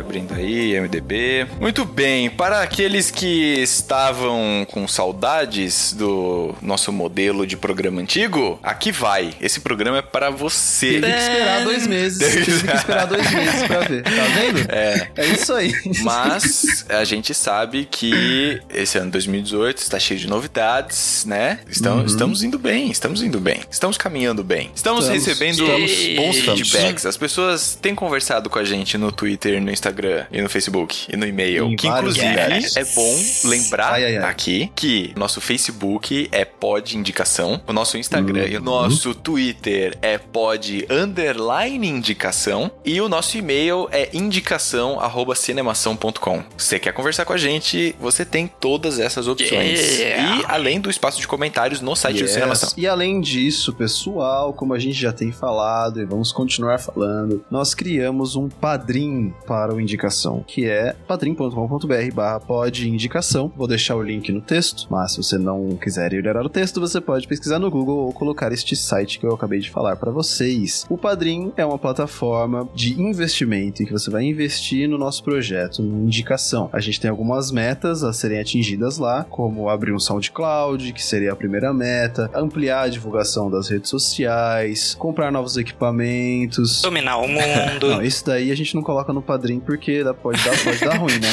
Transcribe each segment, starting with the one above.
Abrindo aí, MDB. Muito bem, para aqueles que estavam com saudades do nosso modelo de programa antigo, aqui vai. Esse programa é para você. Teve que esperar dois meses. Teve que esperar dois meses pra ver. Tá vendo? É. É isso aí. Mas a gente sabe que esse ano 2018 está cheio de novidades, né? Estamos, estamos indo bem, estamos indo bem. Estamos caminhando bem. Estamos, Estamos, recebendo estamos, bons estamos. feedbacks. As pessoas têm conversado com a gente no Twitter, no Instagram e no Facebook e no e-mail. Em que inclusive é bom lembrar Ai, ai, ai. aqui que nosso Facebook é pod indicação, o nosso Instagram e o nosso Twitter é pod underline indicação e o nosso e-mail é indicação arroba cinemação.com. Você quer conversar com a gente, você tem todas essas opções. Yeah. E além do espaço de comentários no site do Yes. Cinemação. E além disso, pessoal, como a gente já tem falado e vamos continuar falando, nós criamos um padrim para o indicação, que é padrim.com.br barra pod indicação. Vou deixar o link no texto, mas se você não quiser olhar o texto, você pode pesquisar no Google ou colocar este site que eu acabei de falar para vocês. O Padrim é uma plataforma de investimento em que você vai investir no nosso projeto, no indicação. A gente tem algumas metas a serem atingidas lá, como abrir um SoundCloud, que seria a primeira meta, ampliar a divulgação das redes sociais, comprar novos equipamentos. Dominar o mundo. Não, isso daí a gente não coloca no padrinho porque dá- pode dar, pode dar ruim, né?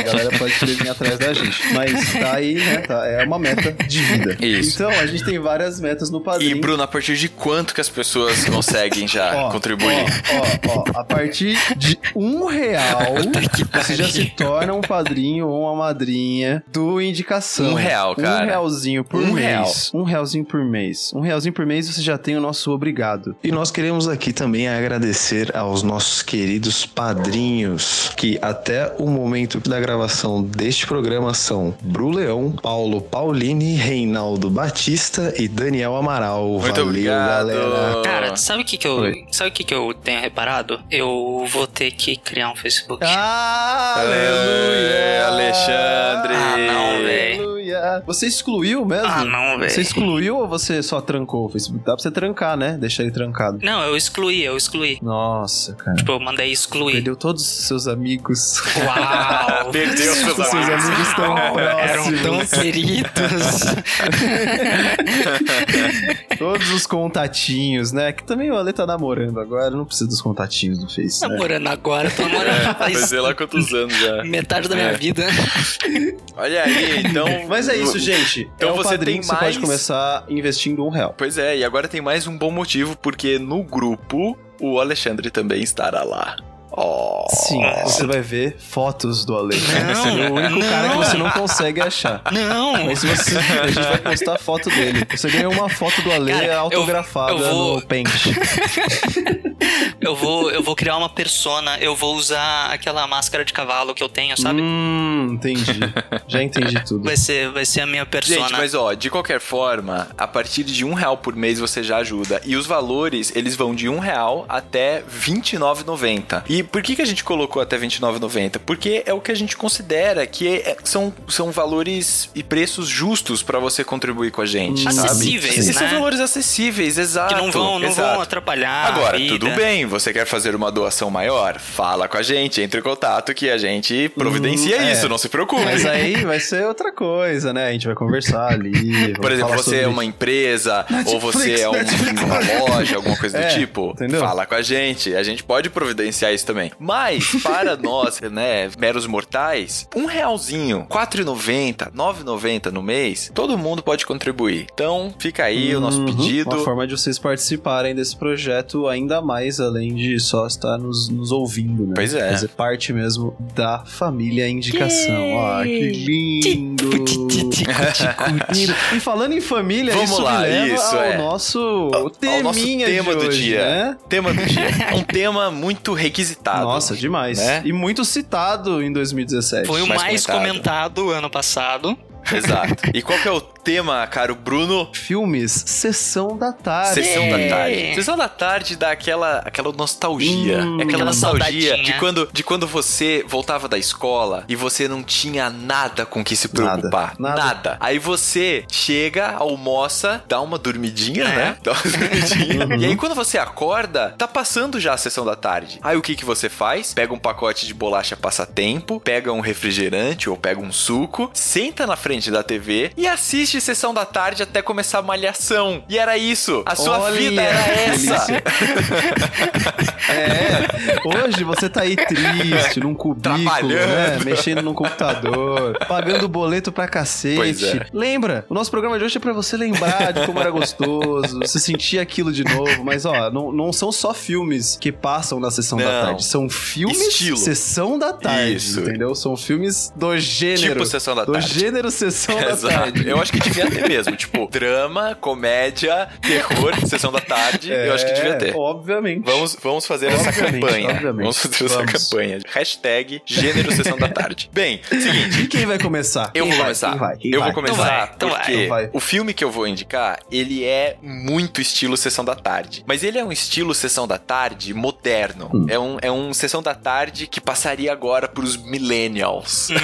A galera pode querer vir atrás da gente. Mas tá aí, né? Tá- é uma meta de vida. Isso. Então, a gente tem várias metas no E padrinho. Bruno, a partir de quanto que as pessoas conseguem já Ó, contribuir? Ó, ó, ó, a partir de um real, você já se torna um padrinho ou uma madrinha do indicação. Um real, cara. Um realzinho por Um mês. real. Um realzinho por mês. Um realzinho por mês você já tem o nosso obrigado. E nós queremos aqui também agradecer aos nossos queridos padrinhos, que até o momento da gravação deste programa são Bru Leão, Paulo Paulini, Reinaldo Batista e Daniel Amaral. Muito Valeu, obrigado. galera. Cara, sabe o que que eu, Oi. sabe o que que eu tenho reparado? Eu vou ter que criar um Facebook. Ah, É, Alexandre! Ah, não, velho. Você excluiu mesmo? Ah, não, velho. Você excluiu ou você só trancou o Facebook? Dá pra você trancar, né? Deixar ele trancado. Não, eu excluí, eu excluí. Nossa, cara. Tipo, eu mandei excluir. Perdeu todos os seus amigos. Uau! Perdeu seus Os seus amigos. amigos estão Eram próximos. tão queridos. Todos os contatinhos, né? Que também o Ale tá namorando agora, não precisa dos contatinhos do Face. né? namorando agora, tô namorando Vai faz sei lá quantos anos já. metade da minha É. vida. Olha aí, então. Mas é isso, gente. Então é o você tem que você mais- pode começar investindo um real. Pois é, e agora tem mais um bom motivo, porque no grupo o Alexandre também estará lá. Oh. Sim, você vai ver fotos do Ale. Não, Você é o único cara que não. você não consegue achar. Não! Mas você, a gente vai postar a foto dele. Você ganhou uma foto do Ale Cara, eu- autografada eu vou- no Paint. Eu vou, eu vou criar uma persona, eu vou usar aquela máscara de cavalo que eu tenho, sabe? Hum, entendi. Já entendi tudo. Vai ser, vai ser a minha persona. Gente, mas ó, de qualquer forma, a partir de um real por mês você já ajuda. E os valores, eles vão de um real até R$29,90. E por que, que a gente colocou até R$29,90? Porque é o que a gente considera que é- são, são valores e preços justos pra você contribuir com a gente, sabe? Acessíveis, E são né? valores acessíveis, exato. que não vão, não exato. vão atrapalhar. Agora, a vida. tudo bem, você quer fazer uma doação maior? Fala com a gente, entre em contato que a gente providencia Hum, é. isso, não se preocupe. Mas aí vai ser outra coisa, né? A gente vai conversar ali. Por exemplo, falar você é uma empresa ou Netflix, você é um- uma loja, alguma coisa do É, tipo, entendeu? fala com a gente. A gente pode providenciar isso também. Mas, para nós, né, meros mortais, um realzinho, R$4,90, R$9,90 no mês, todo mundo pode contribuir. Então, fica aí o nosso Uhum. pedido. Uma forma de vocês participarem desse projeto ainda mais, além de só estar nos, nos ouvindo, né? Pois é. Fazer parte mesmo da família Indicação. Ah, que lindo! Lindo. E falando em família, Vamos isso lá, me leva isso, ao é. nosso Ao nosso teminha tema do hoje, dia. né? Tema do dia. Um tema muito requisitado comentado. Nossa, demais. Né? E muito citado em 2017. Foi o mais mais, comentado. comentado ano passado. Exato. E qual que é o tema, caro Bruno? Filmes, Sessão da Tarde. Sessão É. da tarde. Sessão da tarde dá aquela, aquela nostalgia. Hum, é aquela aquela nostalgia saudadinha. de quando, de quando você voltava da escola e você não tinha nada com que se preocupar. Nada, nada. Aí você chega, almoça, dá uma dormidinha, É. né? Dá uma dormidinha. E aí quando você acorda, tá passando já a sessão da tarde. Aí o que que você faz? Pega um pacote de bolacha passatempo, pega um refrigerante ou pega um suco, senta na frente da TV e assiste sessão da tarde até começar a malhação. E era isso. A sua Olha, vida era essa. É, hoje você tá aí triste, num cubículo, né? Mexendo no computador, pagando boleto pra cacete. Pois é. Lembra? O nosso programa de hoje é pra você lembrar de como era gostoso, você sentir aquilo de novo. Mas, ó, não, não são só filmes que passam na sessão da Não. tarde. São filmes Estilo. sessão da tarde, Isso. entendeu? São filmes do gênero. Tipo sessão da do tarde. gênero sessão da Exato. tarde. Eu acho que devia ter mesmo. Tipo, drama, comédia, terror, sessão da tarde. eu acho que devia ter. É, Obviamente. Vamos, vamos fazer essa Obviamente, campanha. obviamente. Vamos fazer essa Vamos. campanha. Hashtag gênero sessão da tarde. Bem, seguinte. E quem vai começar? Eu Quem vou vai? começar. Quem vai? Quem eu vai? vou começar Então vai, porque então vai. o filme que eu vou indicar, ele é muito estilo Sessão da Tarde. Mas ele é um estilo Sessão da Tarde moderno. Hum. É, um, é um Sessão da Tarde que passaria agora pros millennials.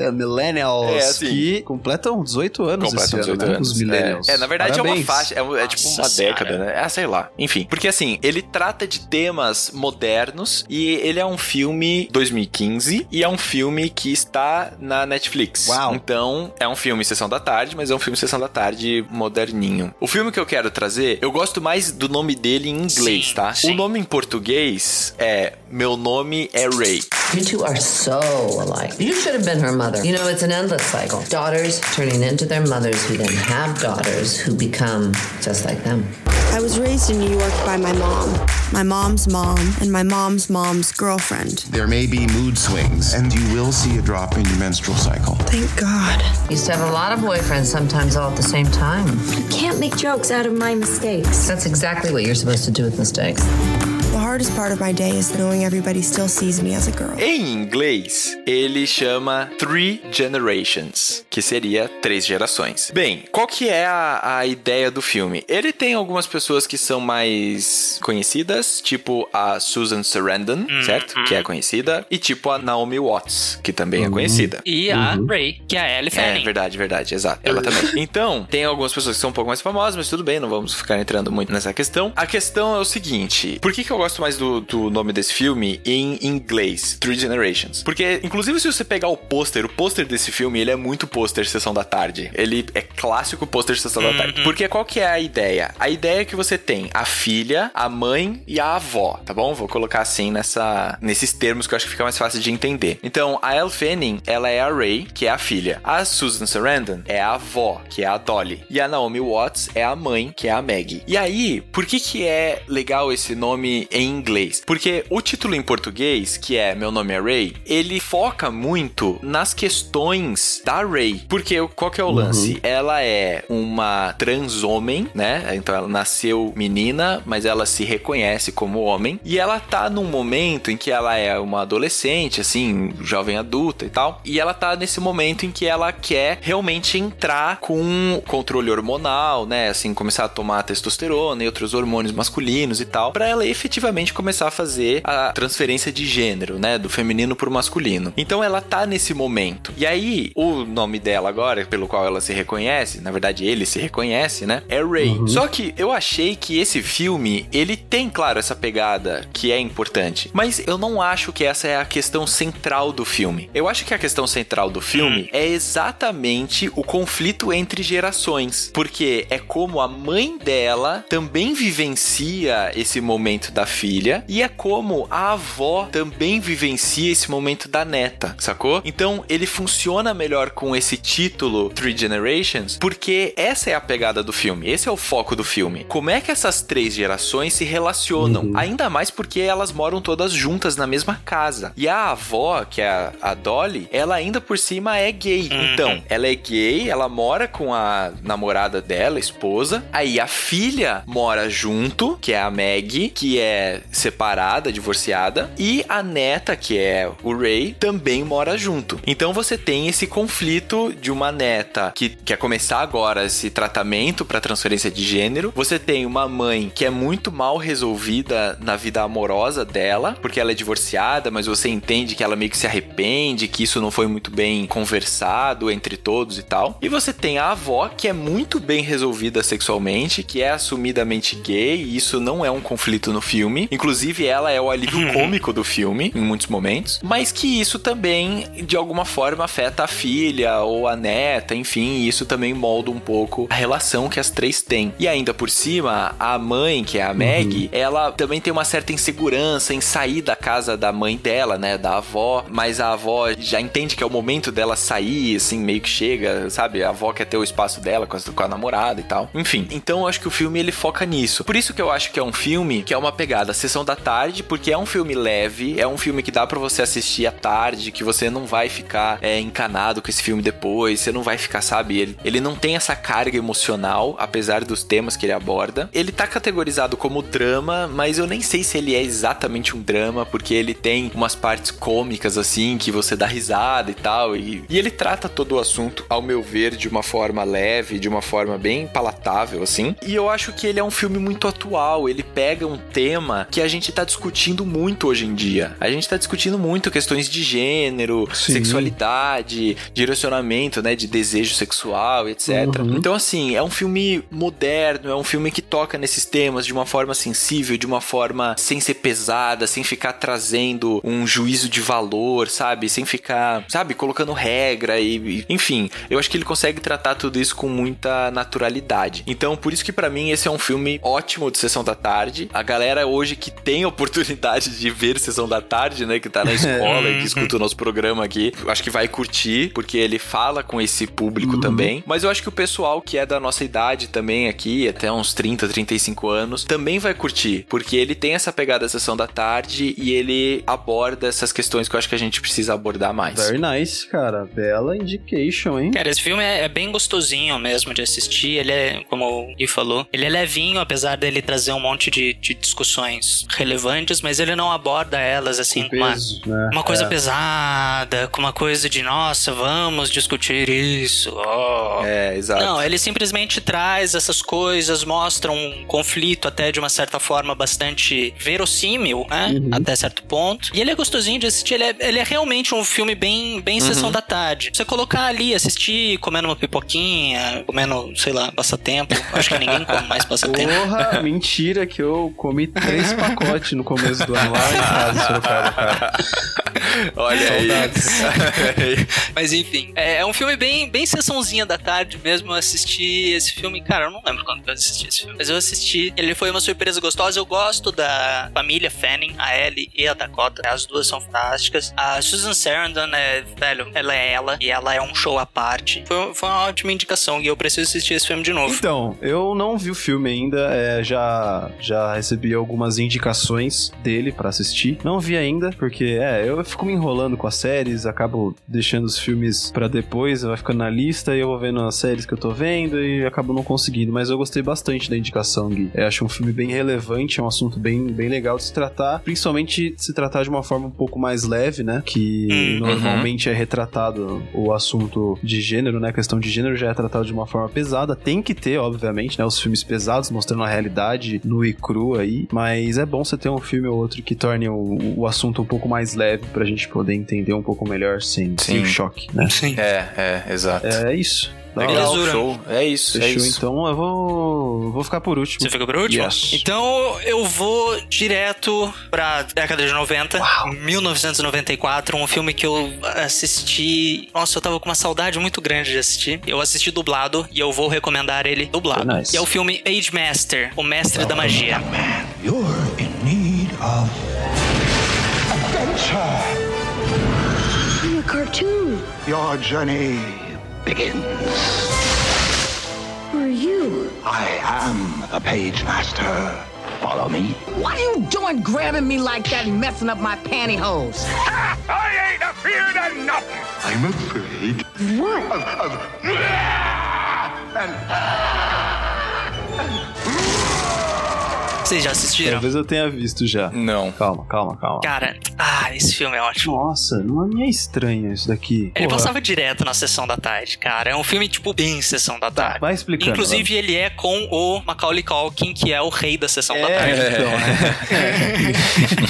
É, millennials É, assim. que completam 18 anos Completam esse ano, 18 né? anos. Os millennials. É, é, na verdade é uma Parabéns. faixa, é, é tipo Nossa uma década, né? Ah, sei lá. Enfim, porque assim, ele trata de temas modernos e ele é um filme 2015 e é um filme que está na Netflix. Uau. Então, é um filme Sessão da Tarde, mas é um filme Sessão da Tarde moderninho. O filme que eu quero trazer, eu gosto mais do nome dele em inglês, Sim, tá? sim. O nome em português é Meu Nome é Ray. You two are so alike. You should have been her mother. You know, it's an endless cycle. Daughters turning into their mothers, who then have daughters who become just like them. I was raised in New York by my mom, my mom's mom, and my mom's mom's girlfriend. There may be mood swings, and you will see a drop in your menstrual cycle. Thank God. Used to have a lot of boyfriends, sometimes all at the same time. You can't make jokes out of my mistakes. That's exactly what you're supposed to do with mistakes. Hardest part of my day is knowing everybody still sees me as a girl. Em inglês, ele chama Three Generations, que seria três gerações. Bem, qual que é a, a ideia do filme? Ele tem algumas pessoas que são mais conhecidas, tipo a Susan Sarandon, certo? Que é conhecida, e tipo a Naomi Watts, que também é conhecida. E a Ray, que é a Ellie É, Fanning. verdade, verdade, exato. Ela também. Então, tem algumas pessoas que são um pouco mais famosas, mas tudo bem, não vamos ficar entrando muito nessa questão. A questão é o seguinte: por que, que eu gosto mais do, do nome desse filme em inglês? Three Generations. Porque, inclusive, se você pegar o pôster, o pôster desse filme, ele é muito pôster Sessão da Tarde. Ele é clássico pôster Sessão da Tarde. Porque qual que é a ideia? A ideia é que você tem a filha, a mãe e a avó, tá bom? Vou colocar assim nessa, nesses termos que eu acho que fica mais fácil de entender. Então, a Elle Fanning, ela é a Ray, que é a filha. A Susan Sarandon é a avó, que é a Dolly. E a Naomi Watts é a mãe, que é a Maggie. E aí, por que que é legal esse nome em inglês? Porque o título em português, que é Meu Nome é Ray, ele foca muito nas questões da Ray. Porque qual que é o lance? Ela é uma trans homem, né? Então ela nasceu menina, mas ela se reconhece como homem. E ela tá num momento em que ela é uma adolescente, assim, jovem adulta e tal. E ela tá nesse momento em que ela quer realmente entrar com controle hormonal, né? Assim, começar a tomar testosterona e outros hormônios masculinos e tal, para ela efetivamente começar a fazer a transferência de gênero, né? Do feminino pro masculino. Então ela tá nesse momento. E aí, o nome dela agora, pelo qual ela se reconhece, na verdade ele se reconhece, né? É Ray. Só que eu achei que esse filme, ele tem, claro, essa pegada que é importante. Mas eu não acho que essa é a questão central do filme. Eu acho que a questão central do filme é exatamente o conflito entre gerações. Porque é como a mãe dela também vivencia esse momento da filha. E é como a avó também vivencia esse momento da neta, sacou? Então ele funciona melhor com esse título Three Generations, porque essa é a pegada do filme, esse é o foco do filme. Como é que essas três gerações se relacionam? Ainda mais porque elas moram todas juntas na mesma casa. E a avó, que é a, a Dolly, ela ainda por cima é gay. Então, ela é gay, ela mora com a namorada dela, esposa. Aí a filha mora junto, que é a Maggie, que é separada, divorciada, e a neta, que é o Ray, também mora junto. Então você tem esse conflito de uma neta que quer começar agora esse tratamento para transferência de gênero. Você tem uma mãe que é muito mal resolvida na vida amorosa dela, porque ela é divorciada, mas você entende que ela meio que se arrepende, que isso não foi muito bem conversado entre todos e tal. E você tem a avó que é muito bem resolvida sexualmente, que é assumidamente gay, e isso não é um conflito no filme. Inclusive, ela é o alívio cômico do filme, em muitos momentos. Mas que isso também, de alguma forma, afeta a filha ou a neta, enfim, e isso também molda um pouco a relação que as três têm. E ainda por cima, a mãe, que é a Meg, ela também tem uma certa insegurança em sair da casa da mãe dela, né, da avó, mas a avó já entende que é o momento dela sair, assim, meio que chega, sabe? A avó quer ter o espaço dela com a, com a namorada e tal. Enfim, então eu acho que o filme ele foca nisso. Por isso que eu acho que é um filme que é uma pegada sessão da tarde, porque é um filme leve, é um filme que dá para você assistir à tarde, que você não vai ficar é, encanado com esse filme depois, você não vai ficar, sabe? Ele, ele não tem essa carga emocional, apesar dos temas que ele aborda. Ele tá categorizado como drama, mas eu nem sei se ele é exatamente um drama, porque ele tem umas partes cômicas assim, que você dá risada e tal. E, e ele trata todo o assunto, ao meu ver, de uma forma leve, de uma forma bem palatável, assim. E eu acho que ele é um filme muito atual. Ele pega um tema que a gente tá discutindo muito hoje em dia. A gente tá discutindo muito questões de gênero, Sim. sexualidade, direcionamento, né, de desejo sexual, etc. Uhum. Então, assim, é um filme moderno, é um filme que toca nesses temas de uma forma sensível, de uma forma sem ser pesada, sem ficar trazendo um juízo de valor, sabe? Sem ficar, sabe, colocando regra e, enfim, eu acho que ele consegue tratar tudo isso com muita naturalidade. Então, por isso que pra mim esse é um filme ótimo de sessão da tarde. A galera hoje que tem oportunidade de ver sessão da tarde, né, que tá na escola e que escuta o nosso programa aqui, eu acho que vai curtir, porque ele fala com esse público também. Mas eu acho que o pessoal que é da nossa idade também aqui, até uns 30, 35 anos, também vai curtir, porque ele tem essa pegada sessão da tarde e ele aborda essas questões que eu acho que a gente precisa abordar mais. Very nice, cara. Bela indication, hein? Cara, esse filme é, é bem gostosinho mesmo de assistir. Ele é, como o Gui falou, ele é levinho, apesar dele trazer um monte de, de discussões relevantes, mas ele não aborda elas assim com uma, Peso, né? uma coisa É. pesada, com uma coisa de nossa, vamos discutir isso. ó. É, exato. Não, ele simplesmente traz essas coisas, mostra um conflito até de uma certa forma bastante verossímil, né? Uhum. Até certo ponto. E ele é gostosinho de assistir, ele é, ele é realmente um filme bem, bem Uhum. sessão da tarde. Você colocar ali, assistir, comendo uma pipoquinha, comendo, sei lá, passatempo. Acho que ninguém come mais passatempo. Porra, mentira que eu comi três pacotes no começo do ano lá em casa, Sorocaba, cara. Olha aí. Mas enfim, é, é um filme bem, bem sessãozinha da tarde mesmo. Eu assisti esse filme, cara, eu não lembro quando eu assisti esse filme, mas eu assisti. Ele foi uma surpresa gostosa. Eu gosto da família Fanning, a Ellie e a Dakota. As duas são fantásticas. A Susan Sarandon é, velho, ela é ela e ela é um show à parte. Foi, foi uma ótima indicação e eu preciso assistir esse filme de novo. Então, eu não vi o filme ainda, é, já, já recebi algumas indicações dele pra assistir. Não vi ainda, porque é, eu fico me enrolando com as séries, acabo deixando os filmes pra depois, vai ficando na lista e eu vou vendo as séries que eu tô vendo e acabo não conseguindo. Mas eu gostei bastante da indicação, Gui. Eu acho um filme bem relevante, é um assunto bem, bem legal de se tratar, principalmente se tratar de uma forma um pouco mais leve, né? Que Uhum. normalmente é retratado o assunto de gênero, né? A questão de gênero já é tratado de uma forma pesada. Tem que ter, obviamente, né? Os filmes pesados mostrando a realidade nu e cru aí. Mas é bom você ter um filme ou outro que torne o, o assunto um pouco mais leve pra gente poder entender um pouco melhor sem, sem o choque, né? Sim. É, é, exato. É isso. Legal, Belezura. show. É isso, é Fechou, isso. então eu vou, vou ficar por último. Você fica por último? Yes. Então eu vou direto pra década de 90, 1994, um filme que eu assisti. Nossa, eu tava com uma saudade muito grande de assistir. Eu assisti dublado e eu vou recomendar ele dublado. Nice. Que é o filme Age Master, o mestre da magia. You're in need of adventure. I'm a cartoon. Your journey begins. Who are you? I am the page master. Follow me. What are you doing grabbing me like that and messing up my pantyhose? I ain't afeard of nothing. I'm afraid What? of, of and Vocês já assistiram? Talvez eu tenha visto já. Não. Calma, calma, calma. Cara, ah, esse filme é ótimo. Nossa, não é estranho isso daqui. Ele Porra. passava direto na sessão da tarde, cara. É um filme, tipo, bem sessão da tarde. Vai explicando. Inclusive, ele é com o Macaulay Culkin, que é o rei da sessão da É, tarde. então, né?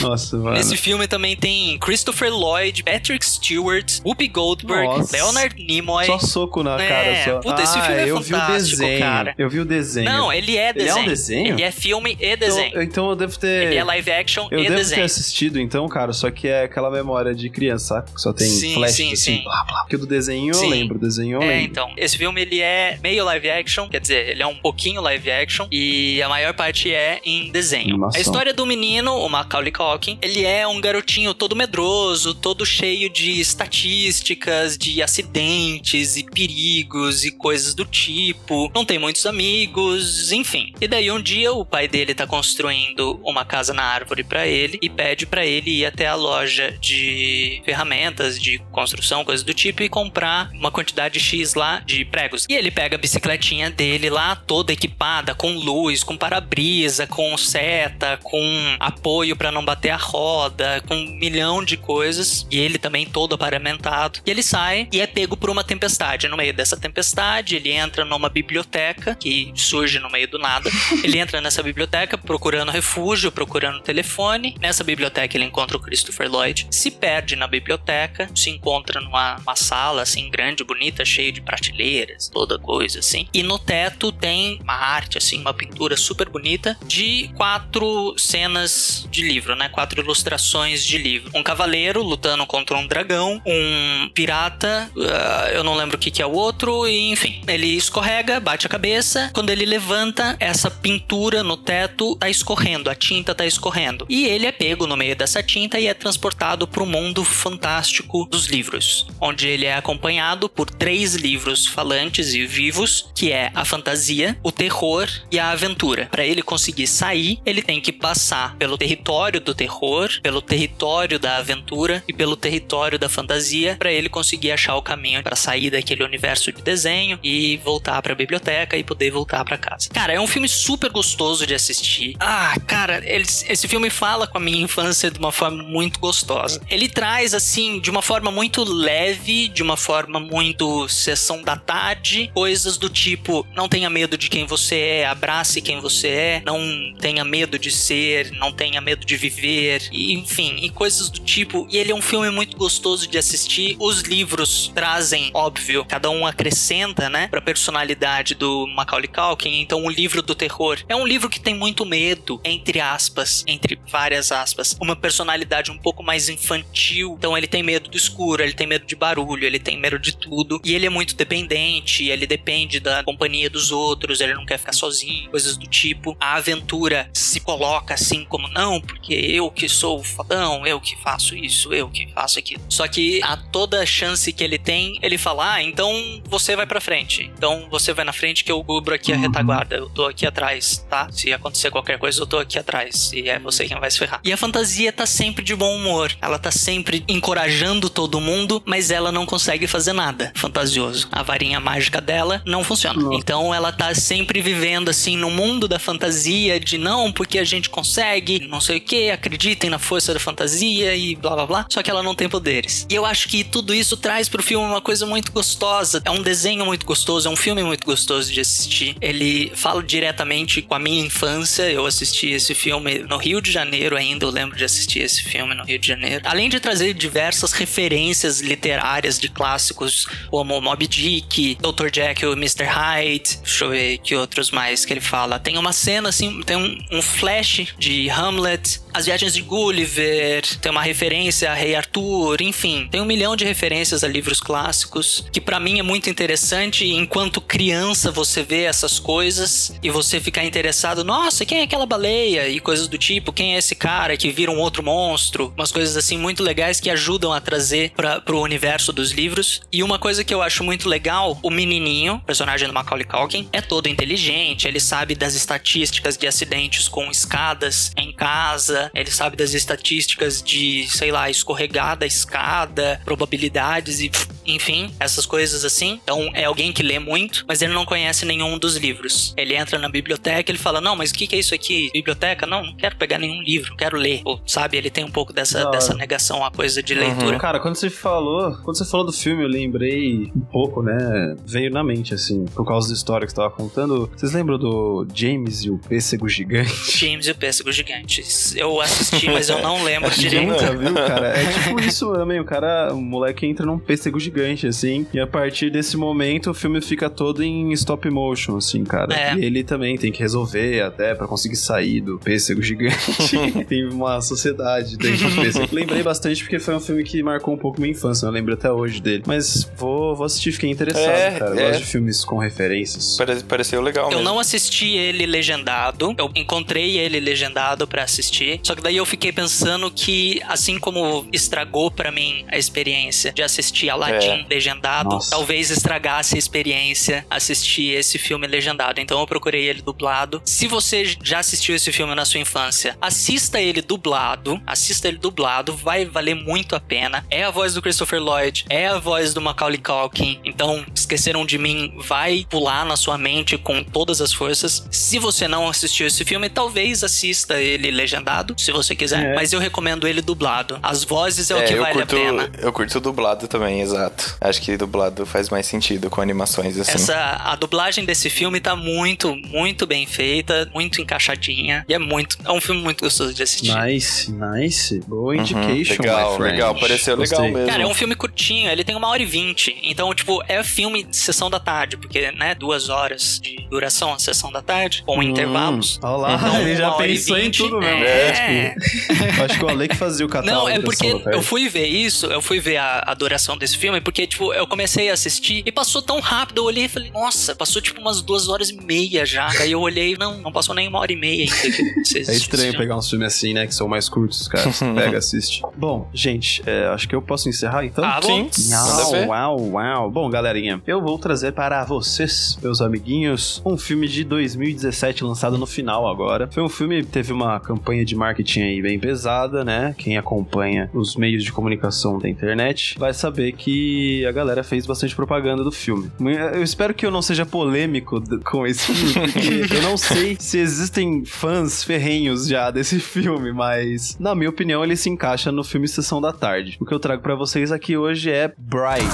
Nossa, mano. Nesse filme também tem Christopher Lloyd, Patrick Stewart, Whoopi Goldberg, Nossa. Leonard Nimoy. Só soco na É, cara, só. puta, esse ah, filme é eu vi o fantástico, desenho. cara. Eu vi o desenho. Não, ele é Ele é desenho. um desenho? Ele é filme e então, desenho. então eu devo ter. Ele é live action Eu e devo ter desenho. assistido, então, cara, só que é aquela memória de criança, sabe? Que só tem Sim, flash sim, assim, sim. blá, blá. Porque do desenho eu Sim. lembro, o desenho eu É, lembro. então. Esse filme ele é meio live action, quer dizer, ele é um pouquinho live action e a maior parte é em desenho. A história do menino, o Macaulay Culkin, ele é um garotinho todo medroso, todo cheio de estatísticas, de acidentes e perigos e coisas do tipo. Não tem muitos amigos, enfim. E daí um dia o pai dele tá construindo uma casa na árvore pra ele e pede pra ele ir até a loja de ferramentas de construção, coisas do tipo, e comprar uma quantidade X lá de pregos. E ele pega a bicicletinha dele lá, toda equipada, com luz, com para-brisa, com seta, com apoio pra não bater a roda, com um milhão de coisas. E ele também todo aparamentado. E ele sai e é pego por uma tempestade. No meio dessa tempestade, ele entra numa biblioteca que surge no meio do nada. Ele entra nessa biblioteca procurando refúgio, procurando telefone. Nessa biblioteca ele encontra o Christopher Lloyd, se perde na biblioteca, se encontra numa uma sala assim grande, bonita, cheia de prateleiras, toda coisa assim. E no teto tem uma arte assim, uma pintura super bonita de quatro cenas de livro, né? Quatro ilustrações de livro. Um cavaleiro lutando contra um dragão, um pirata, ah, eu não lembro o que, que é o outro, e enfim. Ele escorrega, bate a cabeça. Quando ele levanta, essa pintura no teto tá escorrendo, a tinta tá escorrendo. E ele é pego no meio dessa tinta e é transportado para o mundo fantástico dos livros, onde ele é acompanhado por três livros falantes e vivos, que é a fantasia, o terror e a aventura. Para ele conseguir sair, ele tem que passar pelo território do terror, pelo território da aventura e pelo território da fantasia, para ele conseguir achar o caminho para sair daquele universo de desenho e voltar para a biblioteca e poder voltar para casa. Cara, é um filme super gostoso de assistir. Ah, cara, ele- esse filme fala com a minha infância de uma forma muito gostosa. Ele traz assim de uma forma muito leve, de uma forma muito sessão da tarde, coisas do tipo: não tenha medo de quem você é, abrace quem você é, não tenha medo de ser, não tenha medo de viver, e, enfim, e coisas do tipo. E ele é um filme muito gostoso de assistir. Os livros trazem, óbvio, cada um acrescenta, né, pra personalidade do Macaulay Culkin. Então, o livro do terror é um livro que tem muito medo, entre aspas, entre várias aspas, uma personalidade um pouco mais infantil. Então, ele tem medo do escuro, ele tem medo de barulho, ele tem medo de tudo. E ele é muito dependente, ele depende da companhia dos outros, ele não quer ficar sozinho, coisas do tipo. A aventura se coloca assim como não, porque eu que sou o fodão, eu que faço isso, eu que faço aquilo. Só que a toda chance que ele tem, ele fala: "Ah, então você vai pra frente. Então você vai na frente que eu cubro aqui a retaguarda, eu tô aqui atrás, tá? Se acontecer qualquer coisa, eu tô aqui atrás e é você quem vai se ferrar". E a fantasia tá sempre de bom humor. Ela tá sempre encorajando todo mundo, mas ela não consegue fazer nada fantasioso. A varinha mágica dela não funciona. Então ela tá sempre vivendo assim no mundo da fantasia de não, porque a gente consegue, não sei o que, acreditem na força da fantasia e blá blá blá. Só que ela não tem poderes. E eu acho que tudo isso traz pro filme uma coisa muito gostosa. É um desenho muito gostoso, é um filme muito gostoso de assistir. Ele fala diretamente com a minha infância. Eu assisti esse filme no Rio de Janeiro ainda, eu lembro de assistir esse filme no Rio de Janeiro. Além de trazer diversas referências literárias de clássicos como Moby Dick, Dr. Jekyll e Mr. Hyde. Deixa eu ver que outros mais que ele fala. Tem uma cena assim, tem um, um flash de Hamlet, As Viagens de Gulliver, tem uma referência a Rei Arthur, enfim, tem um milhão de referências a livros clássicos que pra mim é muito interessante. Enquanto criança você vê essas coisas e você ficar interessado, nossa, quem é aquela baleia e coisas do tipo, quem é esse cara que vira um outro monstro, umas coisas assim muito legais que ajudam a trazer para pro universo dos livros. E uma coisa que eu acho muito legal, o menininho, personagem do Macaulay Culkin, é todo inteligente, ele sabe das estatísticas de acidentes com escadas em casa, ele sabe das estatísticas de, sei lá, escorregar da escada, probabilidades e enfim, essas coisas assim. Então é alguém que lê muito, mas ele não conhece nenhum dos livros. Ele entra na biblioteca, ele fala: Não, mas o que, que é isso aqui? Biblioteca? Não, não quero pegar nenhum livro, não quero ler. Ou, sabe, ele tem um pouco dessa, dessa negação à coisa de leitura. Cara, quando você falou, quando você falou do filme, eu lembrei um pouco, né? Veio na mente, assim, por causa da história que você tava contando. Vocês lembram do James e o pêssego gigante? James e o Pêssego Gigantes. Eu assisti, mas eu não lembro direito. Nunca viu, cara? É tipo isso também. O cara, o moleque entra num pêssego gigante, assim. E a partir desse momento, o filme fica todo em stop motion, assim, cara. É. E ele também tem que resolver até pra conseguir sair do pêssego gigante. tem uma sociedade dentro do pêssego. Lembrei bastante porque foi um filme que marcou um pouco minha infância. Eu lembro até hoje dele. Mas vou, vou assistir, fiquei interessado, É, cara. Eu é. gosto de filmes com referências. Pare- pareceu legal Eu mesmo. não assisti ele legendado. Eu encontrei ele legendado pra assistir. Só que daí eu fiquei pensando que, assim como estragou pra mim a experiência de assistir Aladdin É. legendado, Nossa. talvez estragasse a experiência assistir esse filme legendado. Então eu procurei ele dublado. Se você já assistiu esse filme na sua infância, assista ele dublado. Assista ele dublado, vai valer muito a pena. É a voz do Christopher Lloyd, é a voz do Macaulay Culkin. Então, esqueceram de mim, vai pular na sua mente com todas as forças. Se você não assistiu esse filme, talvez assista ele legendado, se você quiser. É. Mas eu recomendo ele dublado. As vozes é, o É, que eu vale curto, a pena. eu curto dublado também, exato. Acho que dublado faz mais sentido com animações assim. Essa, a dublagem desse filme tá muito, muito bem feita, muito encaixadinha. E é muito. É um filme muito gostoso de assistir. Nice, nice. Boa Uhum, indication, legal, my friend. legal, pareceu legal Gostei. mesmo. Cara, é um filme curtinho, ele tem uma hora e vinte. Então, tipo, é filme de sessão da tarde, porque, né, duas horas de duração a sessão da tarde, com Hum, intervalos. Olha lá, Então, ele já uma hora e pensou em vinte, tudo mesmo. é. tipo, acho que o Ale que fazia o catálogo. Não, é porque Tarde. eu fui ver isso, eu fui ver a, a duração desse filme, porque, tipo, eu comecei a assistir e passou tão rápido, eu olhei e falei, nossa, passou tipo umas duas horas e meia já. Aí eu olhei, não, não passou nem uma hora e meia ainda. É estranho pegar uns filmes assim, né? Que são mais curtos, cara. Pega, assiste. Bom, gente, é, acho que eu posso encerrar então? Ah, bom. Sim, Uau, uau, uau. Bom, galerinha, eu vou trazer para vocês, meus amiguinhos, um filme de 2017 lançado no final agora. Foi um filme que teve uma campanha de marketing aí bem pesada, né? Quem acompanha os meios de comunicação da internet vai saber que a galera fez bastante propaganda do filme. Eu espero que eu não seja polêmico com esse filme, porque eu não sei se existem fãs ferrenhos já desse filme, mas na minha opinião ele se encaixa no filme Sessão da Tarde. O que eu trago pra vocês aqui hoje é Bright.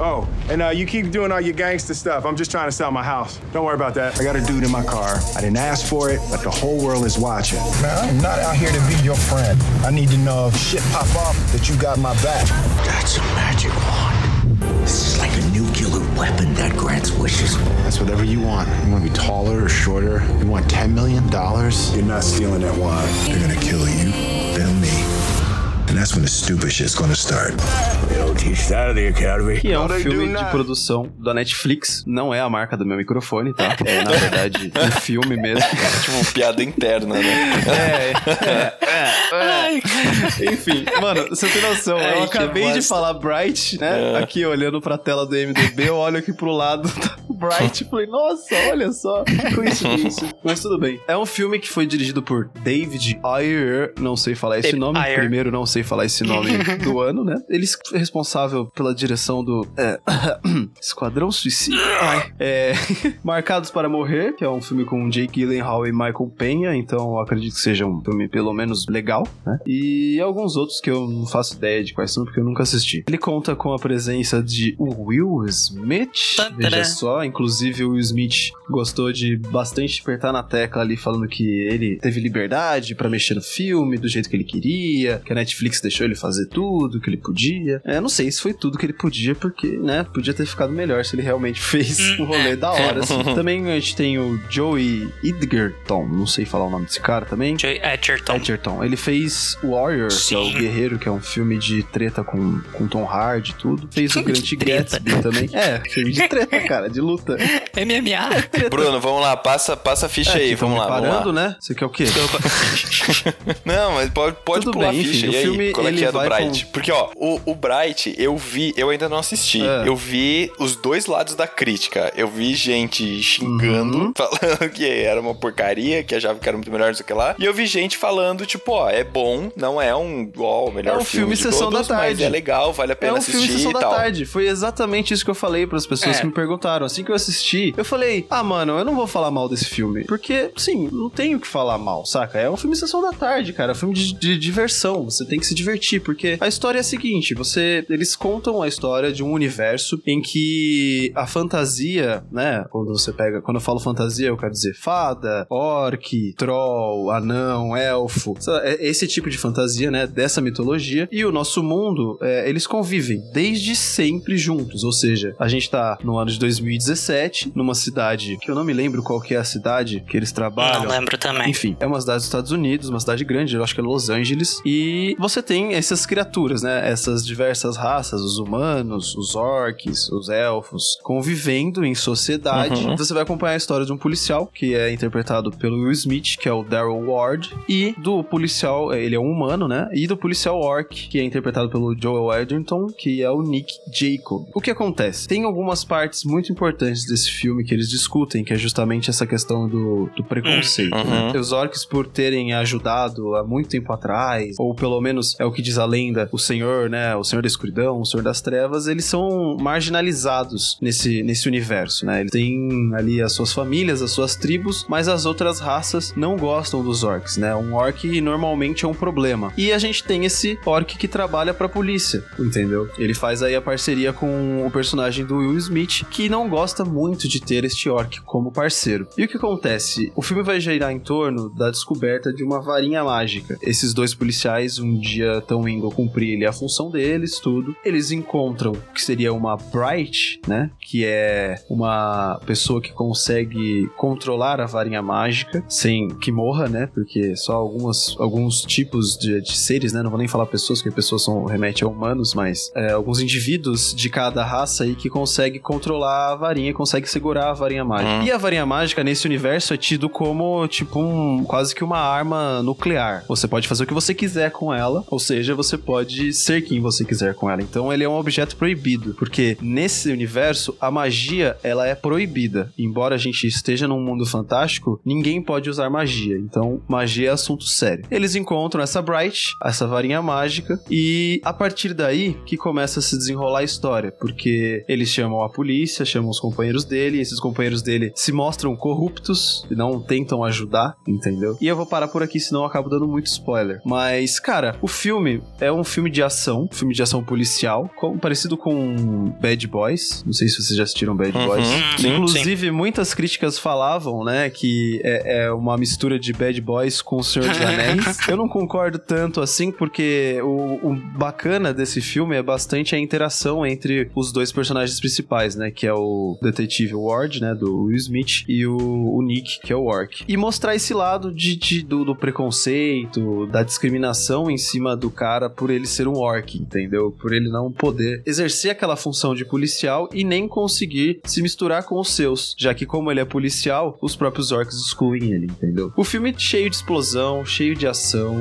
Oh, and uh, you keep doing all your gangster stuff. I'm just trying to sell my house. Don't worry about that. I got a dude in my car. I didn't ask for it, but the whole world is watching. Man, I'm not out here to be your friend. I need to know if shit pop off that you got my back. That's a magic wand. This is like a nuclear weapon that grants wishes. That's whatever you want. You want to be taller or shorter? You want $10 million? You're not stealing that wine. They're gonna kill you, then me. That's when the stupid shit's gonna start. They don't teach that at the academy. Que é um filme de produção da Netflix. Não é a marca do meu microfone, tá? É, na verdade, um filme mesmo. Tipo, piada interna, né? É, é, é, é. Enfim, mano, você tem noção. Ai, eu acabei de falar Bright, né? É. Aqui olhando pra tela do MDB, eu olho aqui pro lado tá Bright falei, nossa, olha só, que coincidência. Mas tudo bem. É um filme que foi dirigido por David Ayer, não sei falar esse David nome. Ayer. Primeiro, não sei falar esse nome do ano, né? Ele é responsável pela direção do é, Esquadrão Suicida. É, Marcados para Morrer, que é um filme com Jake Gyllenhaal e Michael Penha, então eu acredito que seja um filme pelo menos legal, né? E alguns outros que eu não faço ideia de quais são, porque eu nunca assisti. Ele conta com a presença de Will Smith, veja só, inclusive o Will Smith gostou de bastante apertar na tecla ali, falando que ele teve liberdade pra mexer no filme do jeito que ele queria, que a Netflix deixou ele fazer tudo que ele podia. É, não sei se foi tudo que ele podia, porque, né, podia ter ficado melhor se ele realmente fez um rolê da hora, assim. Também a gente tem o Joey Edgerton, não sei falar o nome desse cara também. Joey Edgerton. Edgerton. Ele fez Warrior, que é o Sim. Guerreiro, que é um filme de treta com, com Tom Hardy e tudo. Fez o Filme Grande. Gatsby também. É, filme de treta, cara, de luta. Luta. MMA. Bruno, vamos lá, passa, passa a ficha É, aí, vamos lá, parando, vamos lá. né? Você quer o quê? Não, mas pode, pode Tudo pular bem, a ficha. enfim, e o aí, filme, qual é que é do Bright? com- Porque, ó, o, o Bright, eu vi, eu ainda não assisti. É. Eu vi os dois lados da crítica. Eu vi gente xingando, Uhum. falando que era uma porcaria, que achava que era muito melhor, não sei o que lá. E eu vi gente falando, tipo, ó, é bom, não é um, ó, o melhor É um filme de Sessão todos, da mas Tarde. é legal, vale a É pena um assistir filme Sessão da. Tarde. Foi exatamente isso que eu falei pras pessoas É. que me perguntaram. Assim que eu assisti, eu falei: Ah, mano, eu não vou falar mal desse filme. Porque, sim, não tenho o que falar mal, saca? É um filme Sessão da Tarde, cara. É um filme de, de diversão. Você tem que se divertir. Porque a história é a seguinte: você. Eles contam a história de um universo em que a fantasia, né? Quando você pega. Quando eu falo fantasia, eu quero dizer fada, orc, troll, anão, elfo. É Esse tipo de fantasia, né? Dessa mitologia. E o nosso mundo, é, eles convivem desde sempre juntos. Ou seja, a gente tá no ano de 2017, numa cidade que eu não me lembro qual que é a cidade que eles trabalham. Não lembro também. Enfim, é uma cidade dos Estados Unidos, uma cidade grande, eu acho que é Los Angeles. E você tem essas criaturas, né? Essas diversas raças, os humanos, os orcs, os elfos, convivendo em sociedade. Uhum. Você vai acompanhar a história de um policial, que é interpretado pelo Will Smith, que é o Daryl Ward, e do policial, ele é um humano, né? E do policial orc, que é interpretado pelo Joel Edgerton, que é o Nick Jacob. O que acontece? Tem algumas partes muito importantes desse filme que eles discutem, que é justamente essa questão do, do preconceito. Uhum. né? Os orcs, por terem ajudado há muito tempo atrás, ou pelo menos é o que diz a lenda, o senhor, né? O senhor da escuridão, o senhor das trevas, eles são marginalizados nesse, nesse universo, né? Eles têm ali as suas famílias, as suas tribos, mas as outras raças não gostam dos orcs, né? Um orc normalmente é um problema. E a gente tem esse orc que trabalha pra polícia, entendeu? Ele faz aí a parceria com o personagem do Will Smith, que não gosta muito de ter este orc como parceiro. E o que acontece? O filme vai girar em torno da descoberta de uma varinha mágica. Esses dois policiais um dia estão indo cumprir a função deles, tudo. Eles encontram o que seria uma Bright, né? Que é uma pessoa que consegue controlar a varinha mágica sem que morra, né? Porque só algumas, alguns tipos de, de seres, né? Não vou nem falar pessoas, porque pessoas são remete a humanos, mas é, alguns indivíduos de cada raça aí que consegue controlar a varinha, consegue segurar a varinha mágica. Hum. E a varinha mágica nesse universo é tido como tipo um quase que uma arma nuclear. Você pode fazer o que você quiser com ela, ou seja, você pode ser quem você quiser com ela. Então ele é um objeto proibido, porque nesse universo a magia ela é proibida. Embora a gente esteja num mundo fantástico, ninguém pode usar magia. Então magia é assunto sério. Eles encontram essa Bright, essa varinha mágica, e a partir daí que começa a se desenrolar a história, porque eles chamam a polícia, chamam os companheiros dele, e esses companheiros dele se mostram corruptos e não tentam ajudar, entendeu? E eu vou parar por aqui, senão eu acabo dando muito spoiler. Mas, cara, o filme é um filme de ação, um filme de ação policial, com- parecido com Bad Boys. Não sei se vocês já assistiram Bad Uhum, Boys. sim, Inclusive, muitas críticas falavam, né, que é, é uma mistura de Bad Boys com O Senhor dos Anéis. eu não concordo tanto assim, porque o, o bacana desse filme é bastante a interação entre os dois personagens principais, né, que é o detetive Ward, né, do Will Smith, e o, o Nick, que é o Orc. E mostrar esse lado de, de- do, do preconceito, da discriminação em cima do cara por ele ser um Orc, entendeu? Por ele não poder exercer aquela função de policial e nem conseguir se misturar com os seus, já que como ele é policial, os próprios orcs excluem ele, entendeu? O filme é cheio de explosão, cheio de ação,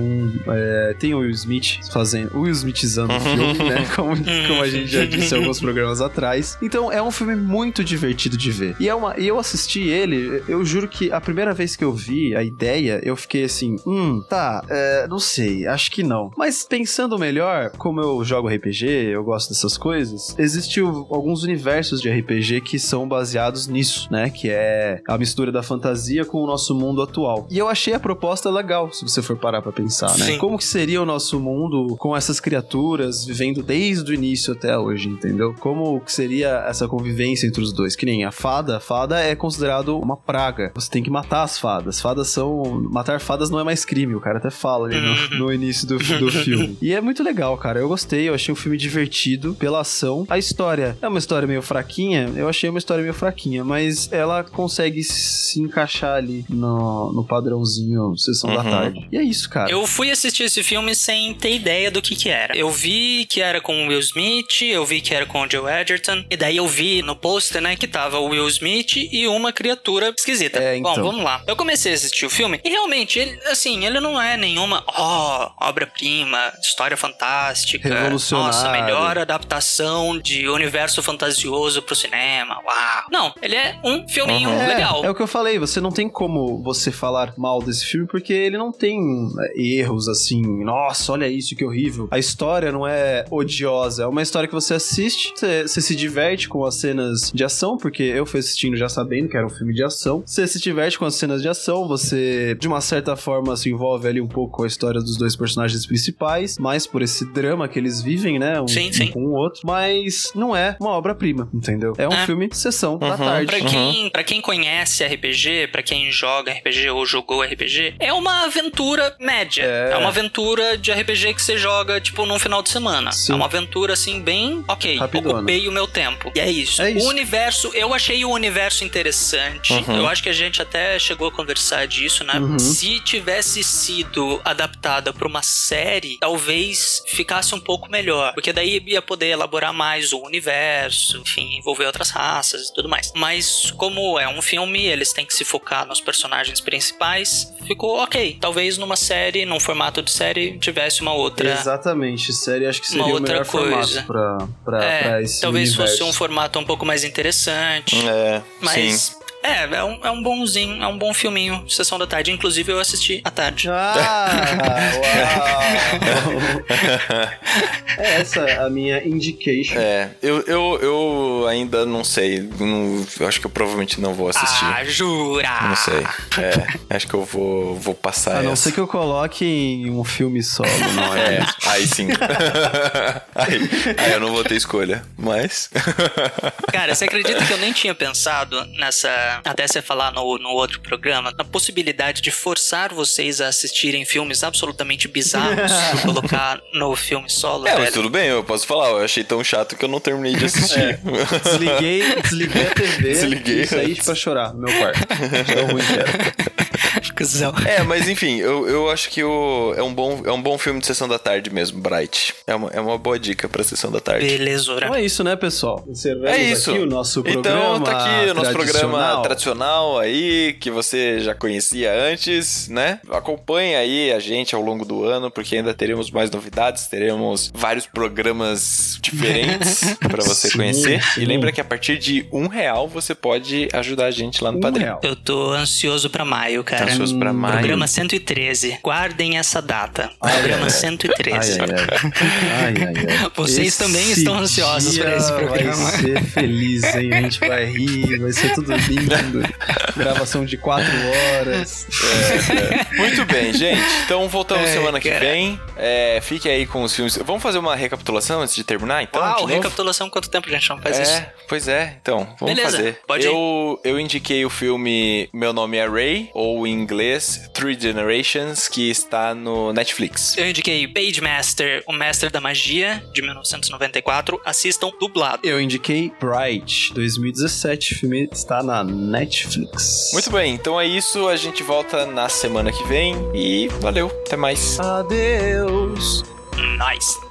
é, tem o Will Smith fazendo, o Will Smithizando o filme, né? Como, como a gente já disse em alguns programas atrás. Então é um filme muito divertido de ver. E, é uma, e eu assisti ele, eu juro que a primeira vez que eu vi a ideia, eu fiquei assim, hum, tá, é, não sei, acho que não. Mas pensando melhor, como eu jogo RPG, eu gosto dessas coisas, existiu alguns universos de RPG que são baseados nisso, né? Que é a mistura da fantasia com o nosso mundo atual. E eu achei a proposta legal, se você for parar pra pensar, né? Sim. Como que seria o nosso mundo com essas criaturas vivendo desde o início até hoje, entendeu? Como que seria essa convivência entre os dois? Que nem a fada, a fada é considerado uma praga. Você tem que matar as fadas. Fadas são. Matar fadas não é mais crime, o cara até fala ali no, no início do, do filme. E é muito legal, cara. Eu gostei, eu achei um filme divertido pela ação. A história é uma história meio fraquinha, eu achei uma história meio fraquinha, mas ela consegue se encaixar ali no, no padrãozinho Sessão da Uhum. Tarde. E é isso, cara. Eu fui assistir esse filme sem ter ideia do que que era. Eu vi que era com o Will Smith, eu vi que era com o Joe Edgerton, e daí eu vi no pôster, né? Que tava o Will Smith e uma criatura esquisita. É, Bom, então. vamos lá. Eu comecei a assistir o filme e realmente, ele, assim, ele não é nenhuma, ó, obra-prima, história fantástica. Revolucionário. Nossa, melhor adaptação de universo fantasioso pro cinema. Uau. Não, ele é um filminho É, legal. É o que eu falei, você não tem como você falar mal desse filme porque ele não tem é, erros assim, nossa, olha isso, que horrível. A história não é odiosa, é uma história que você assiste, você, você se diverte com as cenas de ação, porque eu fui assistindo já sabendo que era um filme de ação. Você se diverte com as cenas de ação, você de uma certa forma se envolve ali um pouco com a história dos dois personagens principais, mais por esse drama que eles vivem, né? Um, Sim, um sim. com o outro, mas não é uma obra-prima, entendeu? É um É. filme sessão da tarde. Pra quem, pra quem conhece RPG, pra quem joga RPG ou jogou RPG, é uma aventura média. É, uma aventura de RPG que você joga, tipo, num final de semana. Sim. É uma aventura, assim, bem, ok, Rapidona. ocupei o meu tempo. E é isso. É isso. O universo, eu achei o universo interessante. Uhum. Eu acho que a gente até chegou a conversar disso, né? Uhum. Se tivesse sido adaptada pra uma série, talvez ficasse um pouco melhor. Porque daí ia poder elaborar mais o universo, enfim, envolver outras raças e tudo mais. Mas como é um filme, eles têm que se focar nos personagens principais. Ficou ok. Talvez numa série, num formato de série, tivesse uma outra. Exatamente, série acho que seria Uma o outra melhor coisa. formato pra, pra, É, pra esse talvez universo. fosse um formato um pouco mais interessante. É, Mas. sim. É, é um, é um bonzinho, é um bom filminho, Sessão da Tarde. Inclusive, eu assisti à tarde. Ah, uau! é essa a minha indication. É, eu, eu, eu ainda não sei. Não- eu acho que eu provavelmente não vou assistir. Ah, jura? Não sei. É, acho que eu vou, vou passar A não essa. ser que eu coloque em um filme solo, não é? É, aí sim. aí, aí eu não vou ter escolha. Mas. Cara, você acredita que eu nem tinha pensado nessa. Até você falar no, no outro programa, na possibilidade de forçar vocês a assistirem filmes absolutamente bizarros e colocar no filme solo? É, mas velho? tudo bem, eu posso falar. Eu achei tão chato que eu não terminei de assistir. Desliguei, desliguei a TV Desliguei e saí antes. pra chorar no meu quarto. Tão ruim que era. Cusão. É, mas enfim, eu, eu acho que o, é, um bom, é um bom filme de sessão da tarde mesmo, Bright. É uma, é uma boa dica pra sessão da tarde. Belezura. Então é isso, né, pessoal? Encerramos É isso. aqui o nosso programa então tá aqui o nosso programa tradicional. tradicional aí, que você já conhecia antes, né? Acompanhe aí a gente ao longo do ano, porque ainda teremos mais novidades, teremos vários programas diferentes pra você Sim, conhecer. sim. E lembra que a partir de um real você pode ajudar a gente lá no Um Padrinho. real. Eu tô ansioso pra maio, cara. Tá ansioso pra maio? Programa 113. Guardem essa data. Programa 113. Ai, ai, ai. Vocês também estão ansiosos dia pra esse programa. Vai ser feliz, hein? A gente vai rir, vai ser tudo lindo. Gravação de quatro horas. Muito bem, gente. Então voltamos É, semana que cara. vem. É, fique aí com os filmes. Vamos fazer uma recapitulação antes de terminar, então? Uau, recapitulação, quanto tempo a gente não faz é, isso? pois é. Então, vamos Beleza, fazer. pode ir. eu, eu indiquei o filme Meu Nome é Ray, ou em inglês Three Generations, que está no Netflix. Eu indiquei Page Master, o Mestre da Magia, de 1994. Assistam dublado. Eu indiquei Bright, 2017. O filme está na Netflix. Muito bem, então é isso. A gente volta na semana que vem. E valeu, até mais. Adeus. Nice.